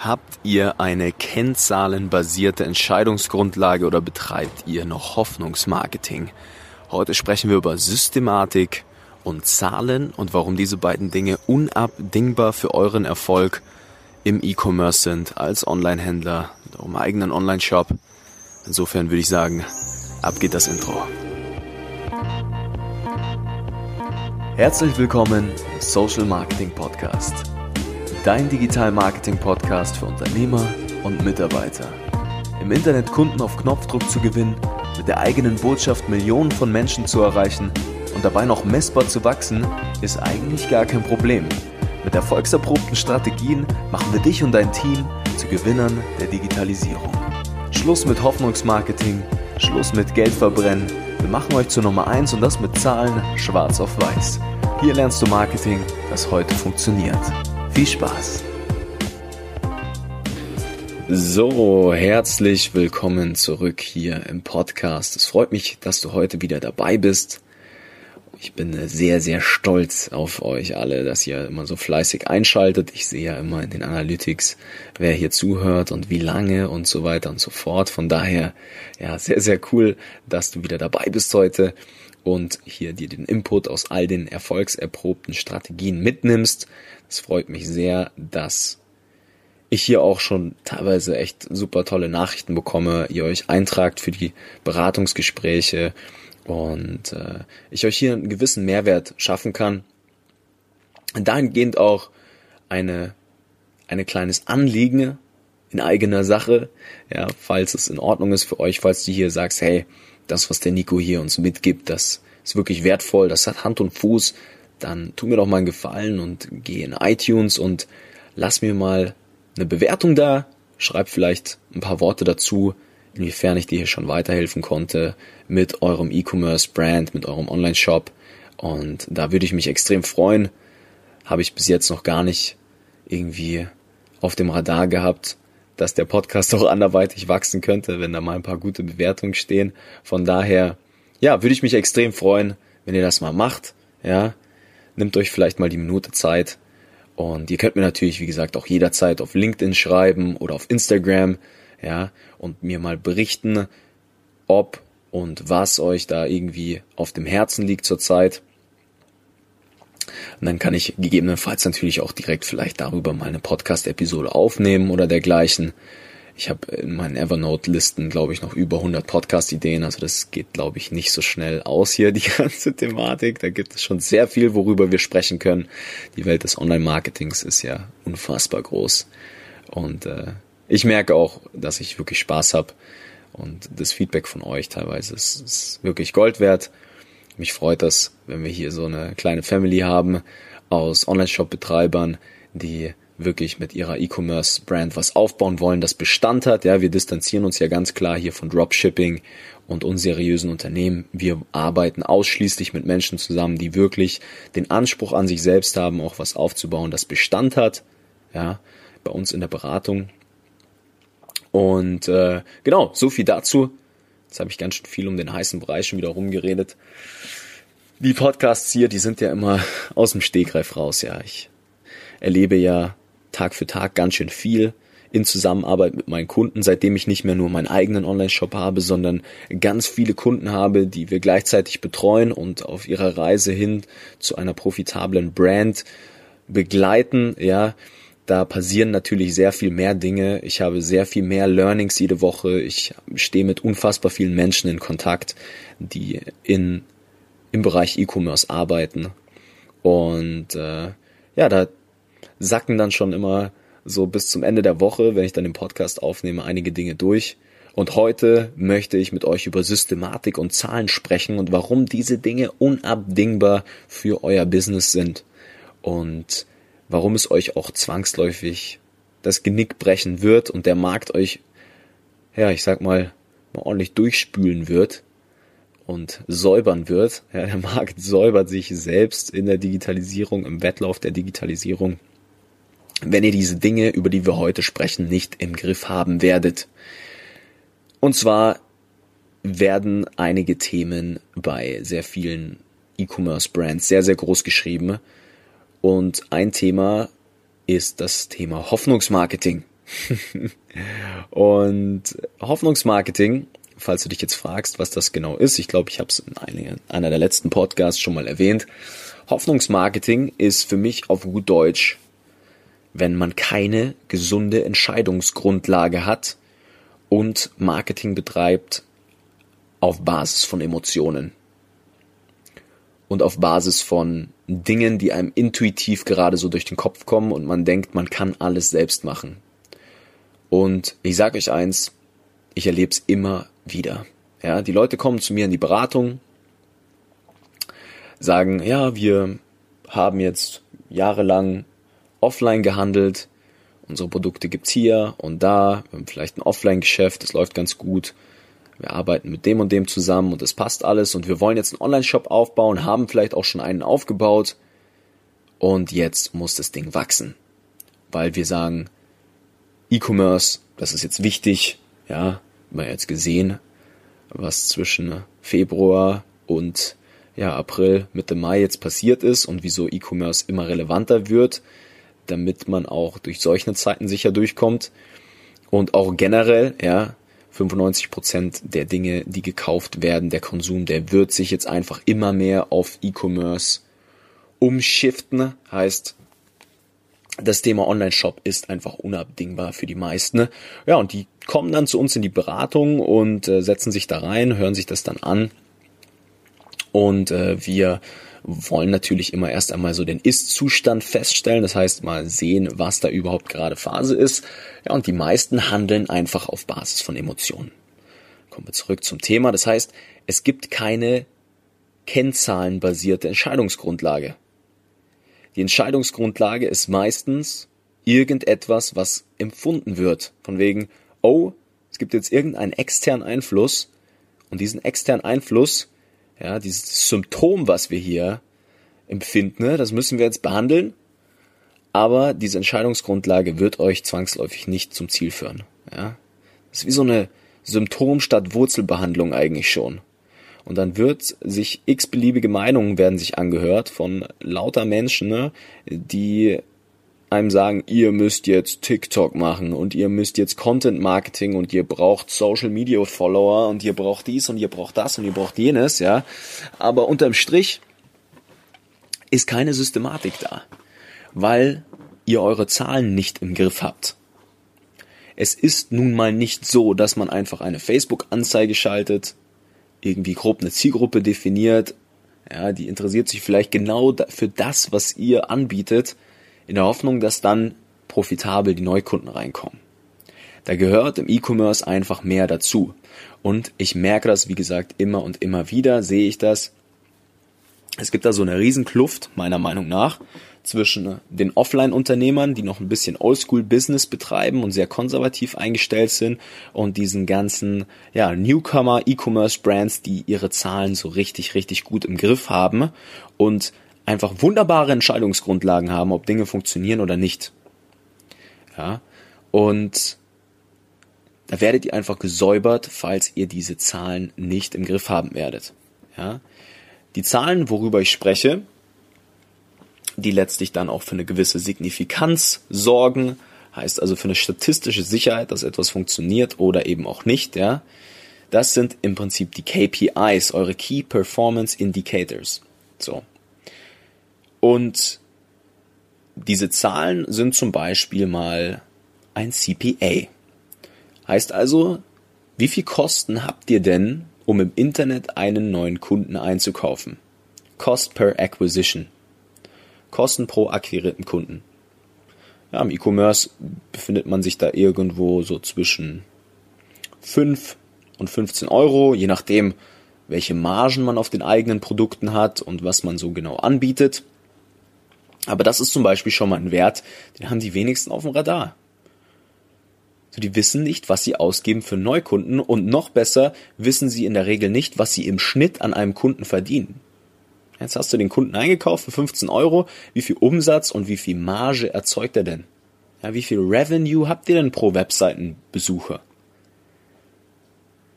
Habt ihr eine kennzahlenbasierte Entscheidungsgrundlage oder betreibt ihr noch Hoffnungsmarketing? Heute sprechen wir über Systematik und Zahlen und warum diese beiden Dinge unabdingbar für euren Erfolg im E-Commerce sind als Online-Händler mit eurem eigenen Online-Shop. Insofern würde ich sagen, ab geht das Intro. Herzlich willkommen im Social Marketing Podcast dein Digital-Marketing-Podcast für Unternehmer und Mitarbeiter. Im Internet Kunden auf Knopfdruck zu gewinnen, mit der eigenen Botschaft Millionen von Menschen zu erreichen und dabei noch messbar zu wachsen, ist eigentlich gar kein Problem. Mit erfolgserprobten Strategien machen wir dich und dein Team zu Gewinnern der Digitalisierung. Schluss mit Hoffnungsmarketing, Schluss mit Geldverbrennen. Wir machen euch zur Nummer 1 und das mit Zahlen schwarz auf weiß. Hier lernst du Marketing, das heute funktioniert. Viel Spaß! So, herzlich willkommen zurück hier im Podcast. Es freut mich, dass du heute wieder dabei bist. Ich bin sehr, sehr stolz auf euch alle, dass ihr immer so fleißig einschaltet. Ich sehe ja immer in den Analytics, wer hier zuhört und wie lange und so weiter und so fort. Von daher, ja, sehr, sehr cool, dass du wieder dabei bist heute und hier dir den Input aus all den erfolgserprobten Strategien mitnimmst. Es freut mich sehr, dass ich hier auch schon teilweise echt super tolle Nachrichten bekomme, ihr euch eintragt für die Beratungsgespräche und äh, ich euch hier einen gewissen Mehrwert schaffen kann. Dahingehend auch eine, eine kleines Anliegen in eigener Sache, ja, falls es in Ordnung ist für euch, falls du hier sagst, hey, das, was der Nico hier uns mitgibt, das ist wirklich wertvoll, das hat Hand und Fuß, dann tu mir doch mal einen Gefallen und geh in iTunes und lass mir mal eine Bewertung da, schreib vielleicht ein paar Worte dazu, inwiefern ich dir hier schon weiterhelfen konnte mit eurem E-Commerce-Brand, mit eurem Online-Shop. Und da würde ich mich extrem freuen. Habe ich bis jetzt noch gar nicht irgendwie auf dem Radar gehabt dass der Podcast auch anderweitig wachsen könnte, wenn da mal ein paar gute Bewertungen stehen. Von daher, ja, würde ich mich extrem freuen, wenn ihr das mal macht. Ja, nehmt euch vielleicht mal die Minute Zeit. Und ihr könnt mir natürlich, wie gesagt, auch jederzeit auf LinkedIn schreiben oder auf Instagram, ja, und mir mal berichten, ob und was euch da irgendwie auf dem Herzen liegt zurzeit. Und dann kann ich gegebenenfalls natürlich auch direkt vielleicht darüber mal eine Podcast-Episode aufnehmen oder dergleichen. Ich habe in meinen Evernote-Listen, glaube ich, noch über 100 Podcast-Ideen. Also das geht, glaube ich, nicht so schnell aus hier, die ganze Thematik. Da gibt es schon sehr viel, worüber wir sprechen können. Die Welt des Online-Marketings ist ja unfassbar groß. Und äh, ich merke auch, dass ich wirklich Spaß habe. Und das Feedback von euch teilweise ist, ist wirklich Gold wert. Mich freut das, wenn wir hier so eine kleine Family haben aus Online-Shop-Betreibern, die wirklich mit ihrer E-Commerce-Brand was aufbauen wollen, das Bestand hat. Ja, wir distanzieren uns ja ganz klar hier von Dropshipping und unseriösen Unternehmen. Wir arbeiten ausschließlich mit Menschen zusammen, die wirklich den Anspruch an sich selbst haben, auch was aufzubauen, das Bestand hat. Ja, bei uns in der Beratung. Und äh, genau, so viel dazu. Jetzt habe ich ganz schön viel um den heißen Brei schon wieder rumgeredet. Die Podcasts hier, die sind ja immer aus dem Stegreif raus, ja. Ich erlebe ja Tag für Tag ganz schön viel in Zusammenarbeit mit meinen Kunden, seitdem ich nicht mehr nur meinen eigenen Online-Shop habe, sondern ganz viele Kunden habe, die wir gleichzeitig betreuen und auf ihrer Reise hin zu einer profitablen Brand begleiten, ja da passieren natürlich sehr viel mehr Dinge. Ich habe sehr viel mehr Learnings jede Woche. Ich stehe mit unfassbar vielen Menschen in Kontakt, die in, im Bereich E-Commerce arbeiten. Und äh, ja, da sacken dann schon immer so bis zum Ende der Woche, wenn ich dann den Podcast aufnehme, einige Dinge durch. Und heute möchte ich mit euch über Systematik und Zahlen sprechen und warum diese Dinge unabdingbar für euer Business sind. Und warum es euch auch zwangsläufig das Genick brechen wird und der Markt euch, ja, ich sag mal, mal ordentlich durchspülen wird und säubern wird. Ja, der Markt säubert sich selbst in der Digitalisierung, im Wettlauf der Digitalisierung, wenn ihr diese Dinge, über die wir heute sprechen, nicht im Griff haben werdet. Und zwar werden einige Themen bei sehr vielen E-Commerce-Brands sehr, sehr groß geschrieben und ein Thema ist das Thema Hoffnungsmarketing. und Hoffnungsmarketing, falls du dich jetzt fragst, was das genau ist, ich glaube, ich habe es in einer der letzten Podcasts schon mal erwähnt. Hoffnungsmarketing ist für mich auf gut Deutsch, wenn man keine gesunde Entscheidungsgrundlage hat und Marketing betreibt auf Basis von Emotionen und auf Basis von Dingen, die einem intuitiv gerade so durch den Kopf kommen und man denkt, man kann alles selbst machen. Und ich sage euch eins, ich erlebe es immer wieder. Ja, die Leute kommen zu mir in die Beratung, sagen, ja, wir haben jetzt jahrelang offline gehandelt, unsere Produkte gibt's hier und da, wir haben vielleicht ein Offline-Geschäft, das läuft ganz gut. Wir arbeiten mit dem und dem zusammen und es passt alles und wir wollen jetzt einen Online-Shop aufbauen, haben vielleicht auch schon einen aufgebaut. Und jetzt muss das Ding wachsen, weil wir sagen, E-Commerce, das ist jetzt wichtig, ja, haben wir jetzt gesehen, was zwischen Februar und ja, April, Mitte Mai jetzt passiert ist und wieso E-Commerce immer relevanter wird, damit man auch durch solche Zeiten sicher durchkommt. Und auch generell, ja, 95 Prozent der Dinge, die gekauft werden, der Konsum, der wird sich jetzt einfach immer mehr auf E-Commerce umschiften. Heißt, das Thema Online-Shop ist einfach unabdingbar für die meisten. Ja, und die kommen dann zu uns in die Beratung und äh, setzen sich da rein, hören sich das dann an. Und äh, wir wollen natürlich immer erst einmal so den Ist-Zustand feststellen, das heißt mal sehen, was da überhaupt gerade Phase ist. Ja, und die meisten handeln einfach auf Basis von Emotionen. Kommen wir zurück zum Thema. Das heißt, es gibt keine kennzahlenbasierte Entscheidungsgrundlage. Die Entscheidungsgrundlage ist meistens irgendetwas, was empfunden wird. Von wegen, oh, es gibt jetzt irgendeinen externen Einfluss und diesen externen Einfluss ja, dieses Symptom, was wir hier empfinden, ne, das müssen wir jetzt behandeln. Aber diese Entscheidungsgrundlage wird euch zwangsläufig nicht zum Ziel führen. Ja, das ist wie so eine Symptom statt Wurzelbehandlung eigentlich schon. Und dann wird sich x-beliebige Meinungen werden sich angehört von lauter Menschen, ne, die einem sagen, ihr müsst jetzt TikTok machen und ihr müsst jetzt Content Marketing und ihr braucht Social Media Follower und ihr braucht dies und ihr braucht das und ihr braucht jenes, ja. Aber unterm Strich ist keine Systematik da, weil ihr eure Zahlen nicht im Griff habt. Es ist nun mal nicht so, dass man einfach eine Facebook-Anzeige schaltet, irgendwie grob eine Zielgruppe definiert, ja, die interessiert sich vielleicht genau für das, was ihr anbietet, in der Hoffnung, dass dann profitabel die Neukunden reinkommen. Da gehört im E-Commerce einfach mehr dazu. Und ich merke das, wie gesagt, immer und immer wieder sehe ich das. Es gibt da so eine Riesenkluft, meiner Meinung nach, zwischen den Offline-Unternehmern, die noch ein bisschen Oldschool-Business betreiben und sehr konservativ eingestellt sind, und diesen ganzen ja, Newcomer-E-Commerce-Brands, die ihre Zahlen so richtig, richtig gut im Griff haben und einfach wunderbare Entscheidungsgrundlagen haben, ob Dinge funktionieren oder nicht. Ja, und da werdet ihr einfach gesäubert, falls ihr diese Zahlen nicht im Griff haben werdet. Ja, die Zahlen, worüber ich spreche, die letztlich dann auch für eine gewisse Signifikanz sorgen, heißt also für eine statistische Sicherheit, dass etwas funktioniert oder eben auch nicht, ja. Das sind im Prinzip die KPIs, eure Key Performance Indicators. So. Und diese Zahlen sind zum Beispiel mal ein CPA. Heißt also, wie viel Kosten habt ihr denn, um im Internet einen neuen Kunden einzukaufen? Cost per Acquisition. Kosten pro akquirierten Kunden. Ja, im E-Commerce befindet man sich da irgendwo so zwischen 5 und 15 Euro, je nachdem, welche Margen man auf den eigenen Produkten hat und was man so genau anbietet. Aber das ist zum Beispiel schon mal ein Wert, den haben die wenigsten auf dem Radar. So, die wissen nicht, was sie ausgeben für Neukunden und noch besser wissen sie in der Regel nicht, was sie im Schnitt an einem Kunden verdienen. Jetzt hast du den Kunden eingekauft für 15 Euro. Wie viel Umsatz und wie viel Marge erzeugt er denn? Ja, wie viel Revenue habt ihr denn pro Webseitenbesucher?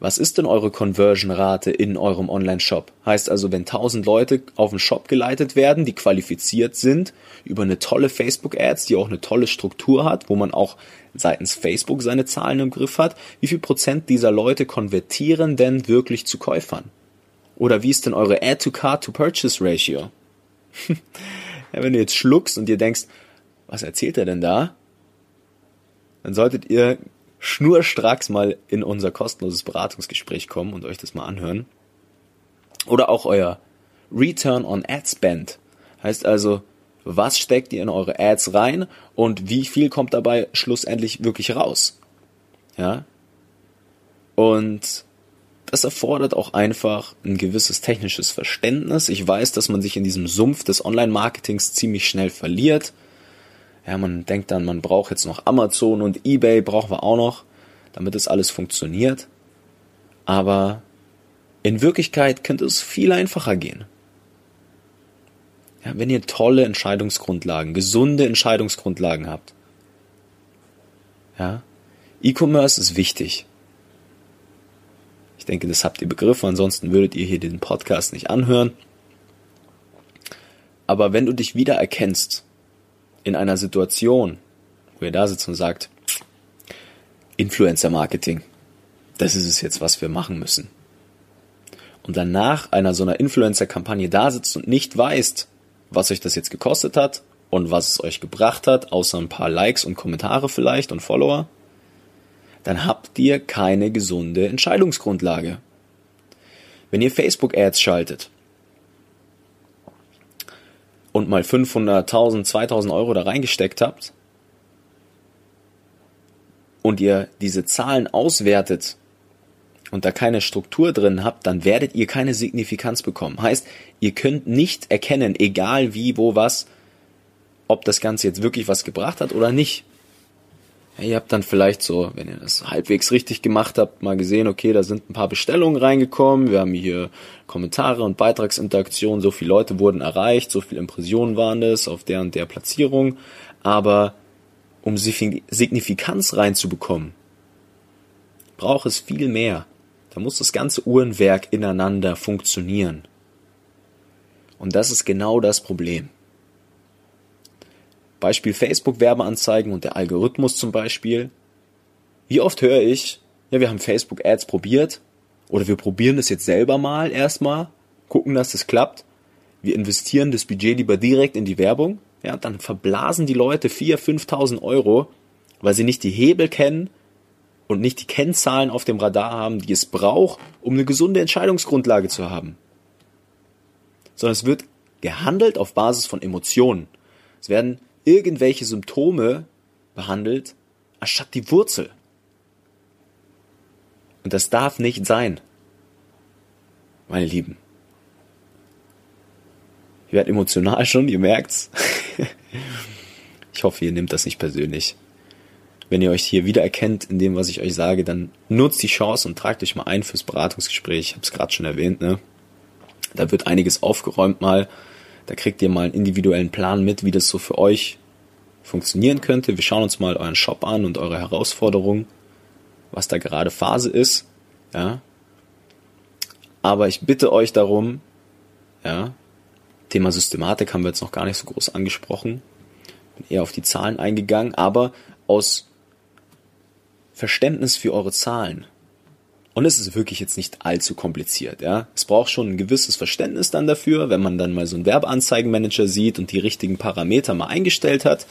Was ist denn eure Conversion-Rate in eurem Online-Shop? Heißt also, wenn 1000 Leute auf den Shop geleitet werden, die qualifiziert sind, über eine tolle Facebook-Ads, die auch eine tolle Struktur hat, wo man auch seitens Facebook seine Zahlen im Griff hat, wie viel Prozent dieser Leute konvertieren denn wirklich zu Käufern? Oder wie ist denn eure Add-to-Card-to-Purchase-Ratio? wenn du jetzt schluckst und dir denkst, was erzählt er denn da? Dann solltet ihr schnurstracks mal in unser kostenloses Beratungsgespräch kommen und euch das mal anhören. Oder auch euer Return on Ad Spend. Heißt also, was steckt ihr in eure Ads rein und wie viel kommt dabei schlussendlich wirklich raus? Ja? Und das erfordert auch einfach ein gewisses technisches Verständnis. Ich weiß, dass man sich in diesem Sumpf des Online-Marketings ziemlich schnell verliert. Ja, man denkt dann, man braucht jetzt noch Amazon und eBay brauchen wir auch noch, damit das alles funktioniert. Aber in Wirklichkeit könnte es viel einfacher gehen. Ja, wenn ihr tolle Entscheidungsgrundlagen, gesunde Entscheidungsgrundlagen habt. Ja, E-Commerce ist wichtig. Ich denke, das habt ihr begriffen, ansonsten würdet ihr hier den Podcast nicht anhören. Aber wenn du dich wieder erkennst in einer Situation, wo ihr da sitzt und sagt, Influencer Marketing, das ist es jetzt, was wir machen müssen. Und dann nach einer so einer Influencer-Kampagne da sitzt und nicht weißt, was euch das jetzt gekostet hat und was es euch gebracht hat, außer ein paar Likes und Kommentare vielleicht und Follower, dann habt ihr keine gesunde Entscheidungsgrundlage. Wenn ihr Facebook-Ads schaltet und mal 500, 1000, 2000 Euro da reingesteckt habt und ihr diese Zahlen auswertet und da keine Struktur drin habt, dann werdet ihr keine Signifikanz bekommen. Heißt, ihr könnt nicht erkennen, egal wie, wo, was, ob das Ganze jetzt wirklich was gebracht hat oder nicht. Ja, ihr habt dann vielleicht so, wenn ihr das halbwegs richtig gemacht habt, mal gesehen, okay, da sind ein paar Bestellungen reingekommen, wir haben hier Kommentare und Beitragsinteraktion, so viele Leute wurden erreicht, so viele Impressionen waren es auf der und der Platzierung, aber um Signifikanz reinzubekommen, braucht es viel mehr. Da muss das ganze Uhrenwerk ineinander funktionieren. Und das ist genau das Problem. Beispiel Facebook-Werbeanzeigen und der Algorithmus zum Beispiel. Wie oft höre ich, ja, wir haben Facebook-Ads probiert oder wir probieren das jetzt selber mal erstmal, gucken, dass das klappt. Wir investieren das Budget lieber direkt in die Werbung. Ja, dann verblasen die Leute 4.000, 5.000 Euro, weil sie nicht die Hebel kennen und nicht die Kennzahlen auf dem Radar haben, die es braucht, um eine gesunde Entscheidungsgrundlage zu haben. Sondern es wird gehandelt auf Basis von Emotionen. Es werden irgendwelche Symptome behandelt, anstatt die Wurzel. Und das darf nicht sein, meine Lieben. Ich werde emotional schon, ihr merkt's. ich hoffe, ihr nehmt das nicht persönlich. Wenn ihr euch hier wiedererkennt in dem, was ich euch sage, dann nutzt die Chance und tragt euch mal ein fürs Beratungsgespräch. Ich habe es gerade schon erwähnt, ne? Da wird einiges aufgeräumt mal da kriegt ihr mal einen individuellen Plan mit, wie das so für euch funktionieren könnte. Wir schauen uns mal euren Shop an und eure Herausforderungen, was da gerade Phase ist. Ja. Aber ich bitte euch darum, ja, Thema Systematik haben wir jetzt noch gar nicht so groß angesprochen. Bin eher auf die Zahlen eingegangen, aber aus Verständnis für eure Zahlen und es ist wirklich jetzt nicht allzu kompliziert, ja. Es braucht schon ein gewisses Verständnis dann dafür, wenn man dann mal so einen Werbeanzeigenmanager sieht und die richtigen Parameter mal eingestellt hat,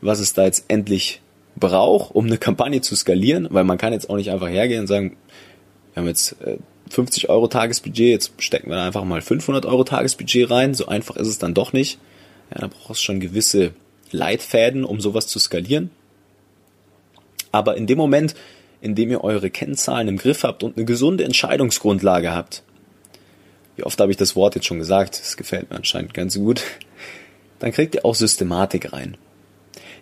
was es da jetzt endlich braucht, um eine Kampagne zu skalieren, weil man kann jetzt auch nicht einfach hergehen und sagen, wir haben jetzt 50 äh, Euro Tagesbudget, jetzt stecken wir da einfach mal 500 Euro Tagesbudget rein. So einfach ist es dann doch nicht. Ja, da brauchst du schon gewisse Leitfäden, um sowas zu skalieren. Aber in dem Moment, indem ihr eure Kennzahlen im Griff habt und eine gesunde Entscheidungsgrundlage habt. Wie oft habe ich das Wort jetzt schon gesagt? Das gefällt mir anscheinend ganz gut. Dann kriegt ihr auch Systematik rein.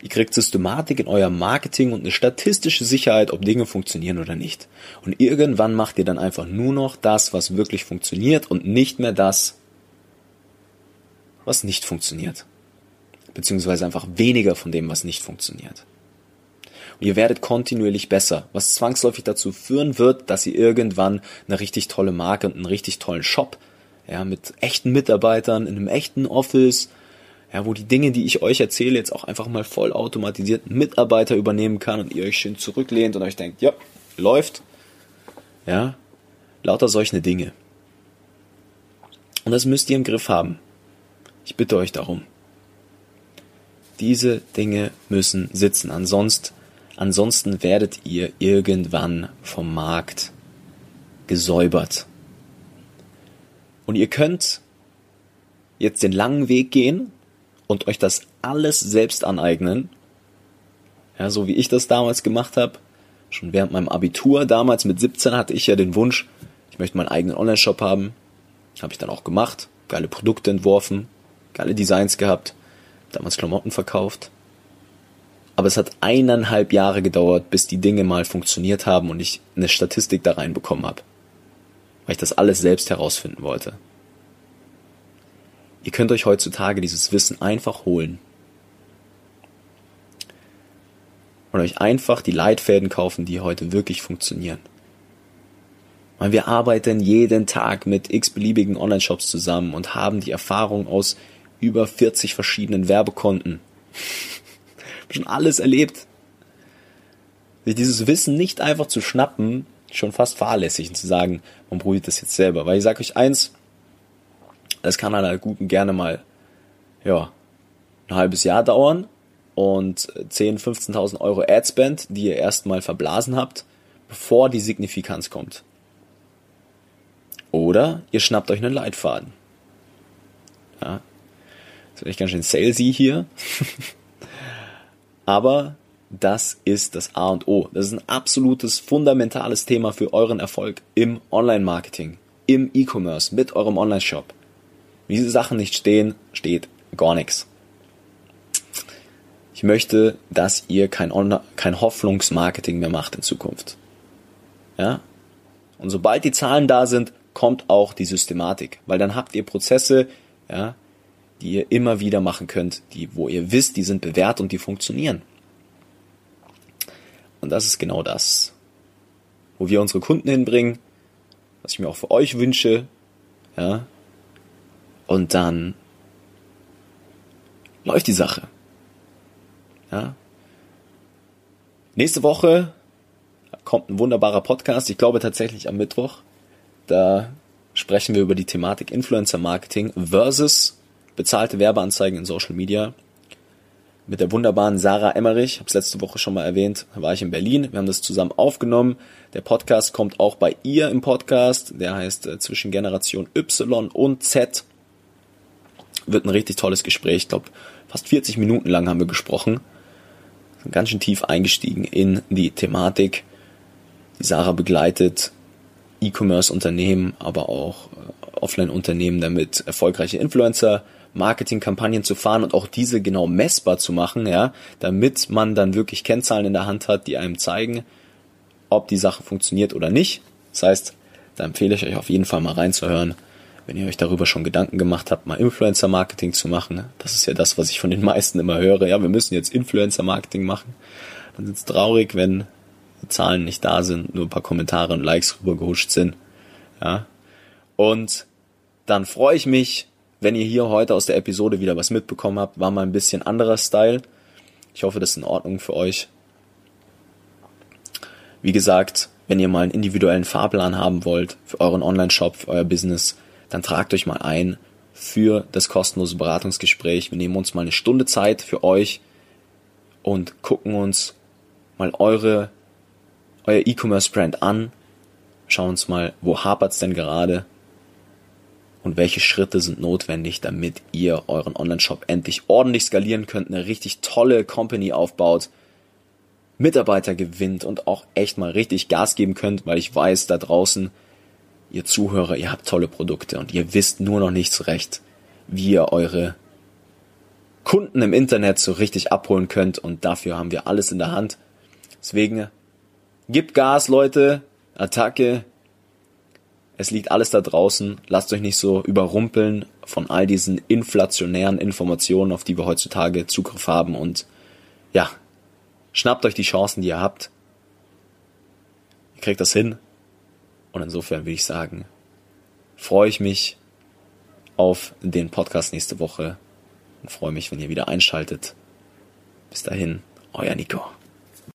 Ihr kriegt Systematik in euer Marketing und eine statistische Sicherheit, ob Dinge funktionieren oder nicht. Und irgendwann macht ihr dann einfach nur noch das, was wirklich funktioniert und nicht mehr das, was nicht funktioniert. Beziehungsweise einfach weniger von dem, was nicht funktioniert. Und ihr werdet kontinuierlich besser, was zwangsläufig dazu führen wird, dass ihr irgendwann eine richtig tolle Marke und einen richtig tollen Shop, ja, mit echten Mitarbeitern in einem echten Office, ja, wo die Dinge, die ich euch erzähle, jetzt auch einfach mal voll automatisiert Mitarbeiter übernehmen kann und ihr euch schön zurücklehnt und euch denkt, ja, läuft. Ja, lauter solche Dinge. Und das müsst ihr im Griff haben. Ich bitte euch darum. Diese Dinge müssen sitzen. Ansonsten, ansonsten werdet ihr irgendwann vom Markt gesäubert. Und ihr könnt jetzt den langen Weg gehen und euch das alles selbst aneignen. Ja, so wie ich das damals gemacht habe. Schon während meinem Abitur damals mit 17 hatte ich ja den Wunsch, ich möchte meinen eigenen Online-Shop haben. Habe ich dann auch gemacht. Geile Produkte entworfen, geile Designs gehabt, damals Klamotten verkauft. Aber es hat eineinhalb Jahre gedauert, bis die Dinge mal funktioniert haben und ich eine Statistik da reinbekommen habe. Weil ich das alles selbst herausfinden wollte. Ihr könnt euch heutzutage dieses Wissen einfach holen. Und euch einfach die Leitfäden kaufen, die heute wirklich funktionieren. Weil wir arbeiten jeden Tag mit x-beliebigen Online-Shops zusammen und haben die Erfahrung aus über 40 verschiedenen Werbekonten. Schon alles erlebt. Sich dieses Wissen nicht einfach zu schnappen, schon fast fahrlässig und zu sagen, man probiert das jetzt selber. Weil ich sage euch eins, das kann halt gut und gerne mal, ja, ein halbes Jahr dauern und 10, 15.000 Euro Adspend, die ihr erstmal verblasen habt, bevor die Signifikanz kommt. Oder ihr schnappt euch einen Leitfaden. Ja. Das ist echt ganz schön salesy hier. Aber das ist das A und O. Das ist ein absolutes, fundamentales Thema für euren Erfolg im Online-Marketing, im E-Commerce, mit eurem Online-Shop. Wie diese Sachen nicht stehen, steht gar nichts. Ich möchte, dass ihr kein, kein Hoffnungsmarketing mehr macht in Zukunft. Ja? Und sobald die Zahlen da sind, kommt auch die Systematik, weil dann habt ihr Prozesse, ja, die ihr immer wieder machen könnt, die, wo ihr wisst, die sind bewährt und die funktionieren. Und das ist genau das, wo wir unsere Kunden hinbringen, was ich mir auch für euch wünsche, ja. Und dann läuft die Sache. Ja. Nächste Woche kommt ein wunderbarer Podcast. Ich glaube tatsächlich am Mittwoch. Da sprechen wir über die Thematik Influencer Marketing versus bezahlte Werbeanzeigen in Social Media. Mit der wunderbaren Sarah Emmerich, habe es letzte Woche schon mal erwähnt, war ich in Berlin. Wir haben das zusammen aufgenommen. Der Podcast kommt auch bei ihr im Podcast. Der heißt äh, zwischen Generation Y und Z. Wird ein richtig tolles Gespräch. Ich glaube, fast 40 Minuten lang haben wir gesprochen. Sind ganz schön tief eingestiegen in die Thematik. Die Sarah begleitet E-Commerce-Unternehmen, aber auch äh, Offline-Unternehmen damit erfolgreiche Influencer Marketing-Kampagnen zu fahren und auch diese genau messbar zu machen, ja, damit man dann wirklich Kennzahlen in der Hand hat, die einem zeigen, ob die Sache funktioniert oder nicht. Das heißt, da empfehle ich euch auf jeden Fall mal reinzuhören, wenn ihr euch darüber schon Gedanken gemacht habt, mal Influencer-Marketing zu machen. Das ist ja das, was ich von den meisten immer höre. Ja, wir müssen jetzt Influencer-Marketing machen. Dann ist es traurig, wenn Zahlen nicht da sind, nur ein paar Kommentare und Likes rübergehuscht sind. Ja. Und dann freue ich mich, wenn ihr hier heute aus der Episode wieder was mitbekommen habt. War mal ein bisschen anderer Style. Ich hoffe, das ist in Ordnung für euch. Wie gesagt, wenn ihr mal einen individuellen Fahrplan haben wollt für euren Online-Shop, für euer Business, dann tragt euch mal ein für das kostenlose Beratungsgespräch. Wir nehmen uns mal eine Stunde Zeit für euch und gucken uns mal eure euer E-Commerce-Brand an, schauen uns mal, wo hapert's denn gerade und welche Schritte sind notwendig, damit ihr euren Online-Shop endlich ordentlich skalieren könnt, eine richtig tolle Company aufbaut, Mitarbeiter gewinnt und auch echt mal richtig Gas geben könnt, weil ich weiß, da draußen, ihr Zuhörer, ihr habt tolle Produkte und ihr wisst nur noch nicht so recht, wie ihr eure Kunden im Internet so richtig abholen könnt und dafür haben wir alles in der Hand. Deswegen Gebt Gas, Leute. Attacke. Es liegt alles da draußen. Lasst euch nicht so überrumpeln von all diesen inflationären Informationen, auf die wir heutzutage Zugriff haben. Und ja, Schnappt euch die Chancen, die ihr habt. Ihr kriegt das hin. Und insofern würde ich sagen, freue ich mich auf den Podcast nächste Woche und freue mich, wenn ihr wieder einschaltet. Bis dahin, euer Nico.